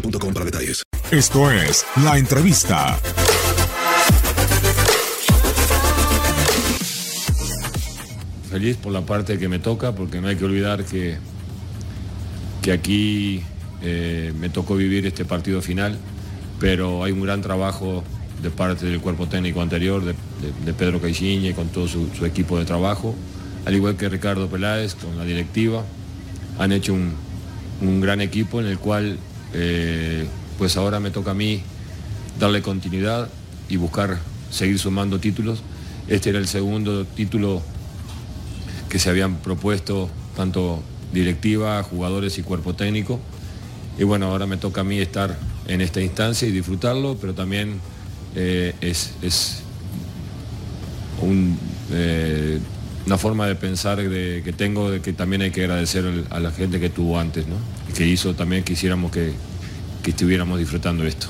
boostmobile.com para detalles. Esto es La Entrevista. Feliz por la parte que me toca, porque no hay que olvidar que, que aquí eh, me tocó vivir este partido final, pero hay un gran trabajo de parte del cuerpo técnico anterior, de, de- de Pedro Caixinha y con todo su, su equipo de trabajo, al igual que Ricardo Peláez con la directiva. Han hecho un, un gran equipo en el cual eh, pues ahora me toca a mí darle continuidad y buscar seguir sumando títulos. Este era el segundo título que se habían propuesto tanto directiva, jugadores y cuerpo técnico. Y bueno, ahora me toca a mí estar en esta instancia y disfrutarlo, pero también eh, es, un, eh, una forma de pensar de- que tengo de que también hay que agradecer a la gente que tuvo antes, ¿no? Que hizo también que hiciéramos que, que estuviéramos disfrutando esto.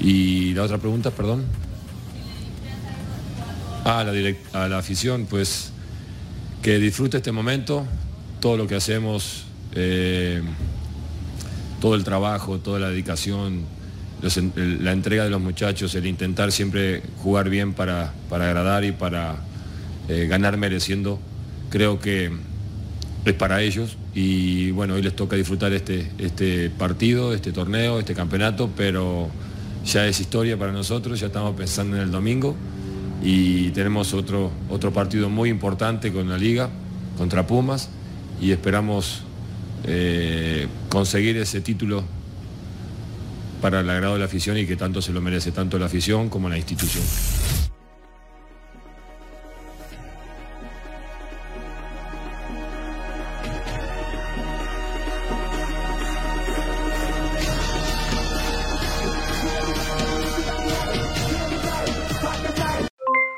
Y la otra pregunta, perdón. Ah, la direct- a la afición, pues que disfrute este momento, todo lo que hacemos, eh, todo el trabajo, toda la dedicación, la entrega de los muchachos, el intentar siempre jugar bien para, para agradar y para eh, ganar mereciendo, creo que es para ellos y bueno, hoy les toca disfrutar este, este partido, este torneo, este campeonato, pero ya es historia para nosotros, ya estamos pensando en el domingo y tenemos otro, otro partido muy importante con la liga, contra Pumas, y esperamos eh, conseguir ese título para el agrado de la afición y que tanto se lo merece, tanto la afición como la institución.